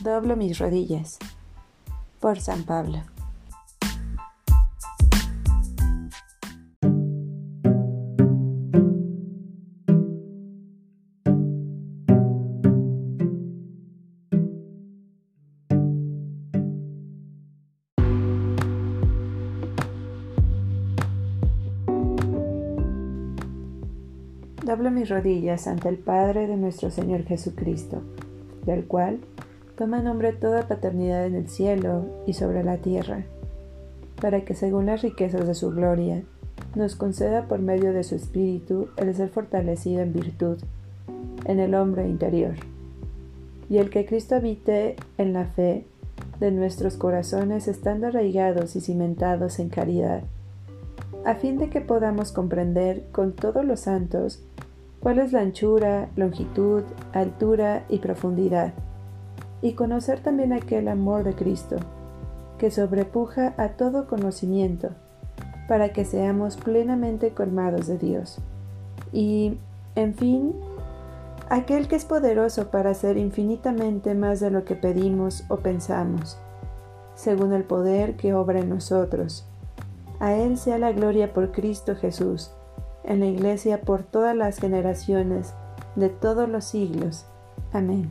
Doblo mis rodillas. Por San Pablo. Doblo mis rodillas ante el Padre de nuestro Señor Jesucristo, del cual toma nombre toda paternidad en el cielo y sobre la tierra, para que según las riquezas de su gloria, nos conceda por medio de su Espíritu el ser fortalecido en virtud, en el hombre interior, y el que Cristo habite en la fe de nuestros corazones estando arraigados y cimentados en caridad, a fin de que podamos comprender con todos los santos cuál es la anchura, longitud, altura y profundidad y conocer también aquel amor de Cristo, que sobrepuja a todo conocimiento, para que seamos plenamente colmados de Dios. Y, en fin, aquel que es poderoso para hacer infinitamente más de lo que pedimos o pensamos, según el poder que obra en nosotros. A Él sea la gloria por Cristo Jesús, en la Iglesia por todas las generaciones, de todos los siglos. Amén.